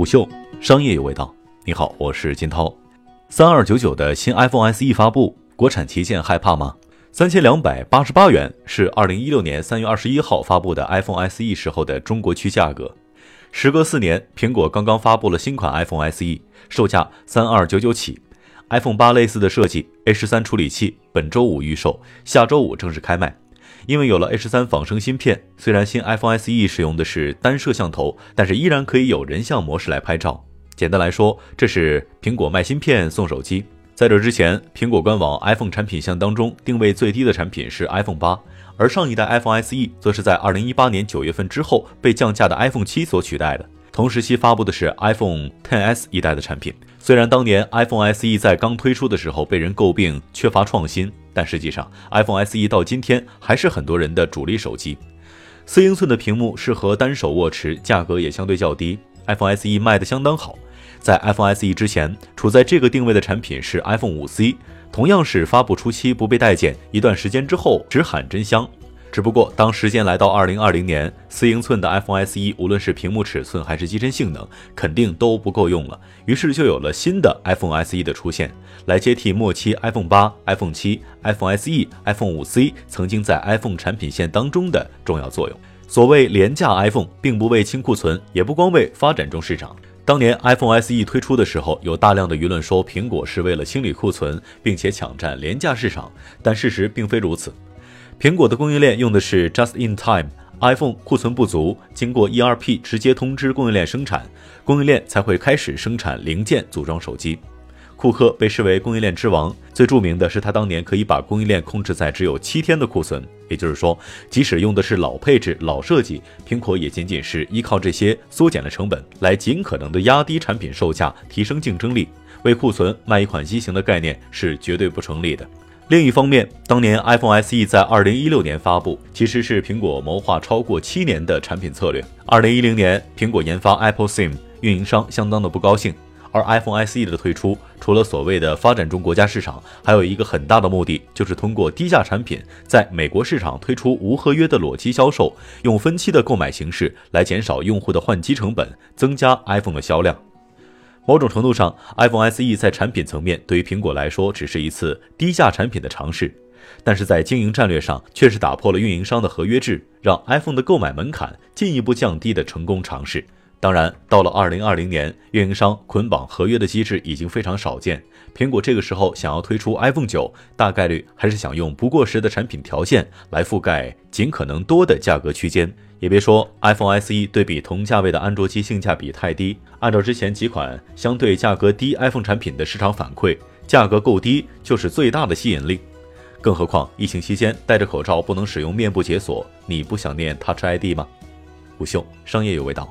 虎嗅商业有味道。你好，我是金涛。三二九九的新 iPhone SE 发布，国产旗舰害怕吗？三千两百八十八元是二零一六年三月二十一号发布的 iPhone SE 时候的中国区价格。时隔四年，苹果刚刚发布了新款 iPhone SE，售价三二九九起。iPhone 八类似的设计，A 十三处理器，本周五预售，下周五正式开卖。因为有了 H 三仿生芯片，虽然新 iPhone SE 使用的是单摄像头，但是依然可以有人像模式来拍照。简单来说，这是苹果卖芯片送手机。在这之前，苹果官网 iPhone 产品线当中定位最低的产品是 iPhone 八，而上一代 iPhone SE 则是在2018年9月份之后被降价的 iPhone 七所取代的。同时期发布的是 iPhone XS 一代的产品。虽然当年 iPhone SE 在刚推出的时候被人诟病缺乏创新，但实际上 iPhone SE 到今天还是很多人的主力手机。四英寸的屏幕适合单手握持，价格也相对较低。iPhone SE 卖得相当好。在 iPhone SE 之前，处在这个定位的产品是 iPhone 5C，同样是发布初期不被待见，一段时间之后只喊真香。只不过，当时间来到二零二零年，四英寸的 iPhone SE，无论是屏幕尺寸还是机身性能，肯定都不够用了。于是就有了新的 iPhone SE 的出现，来接替末期 iPhone 八、iPhone 七、iPhone SE、iPhone 五 C 曾经在 iPhone 产品线当中的重要作用。所谓廉价 iPhone，并不为清库存，也不光为发展中市场。当年 iPhone SE 推出的时候，有大量的舆论说苹果是为了清理库存，并且抢占廉价市场，但事实并非如此。苹果的供应链用的是 Just in Time，iPhone 库存不足，经过 ERP 直接通知供应链生产，供应链才会开始生产零件组装手机。库克被视为供应链之王，最著名的是他当年可以把供应链控制在只有七天的库存，也就是说，即使用的是老配置、老设计，苹果也仅仅是依靠这些缩减了成本，来尽可能的压低产品售价，提升竞争力。为库存卖一款机型的概念是绝对不成立的。另一方面，当年 iPhone SE 在二零一六年发布，其实是苹果谋划超过七年的产品策略。二零一零年，苹果研发 Apple SIM，运营商相当的不高兴。而 iPhone SE 的推出，除了所谓的发展中国家市场，还有一个很大的目的，就是通过低价产品在美国市场推出无合约的裸机销售，用分期的购买形式来减少用户的换机成本，增加 iPhone 的销量。某种程度上，iPhone SE 在产品层面对于苹果来说只是一次低价产品的尝试，但是在经营战略上却是打破了运营商的合约制，让 iPhone 的购买门槛进一步降低的成功尝试。当然，到了2020年，运营商捆绑合约的机制已经非常少见。苹果这个时候想要推出 iPhone 九，大概率还是想用不过时的产品条件来覆盖尽可能多的价格区间。也别说 iPhone SE 对比同价位的安卓机性价比太低，按照之前几款相对价格低 iPhone 产品的市场反馈，价格够低就是最大的吸引力。更何况疫情期间戴着口罩不能使用面部解锁，你不想念 Touch ID 吗？虎嗅商业有味道，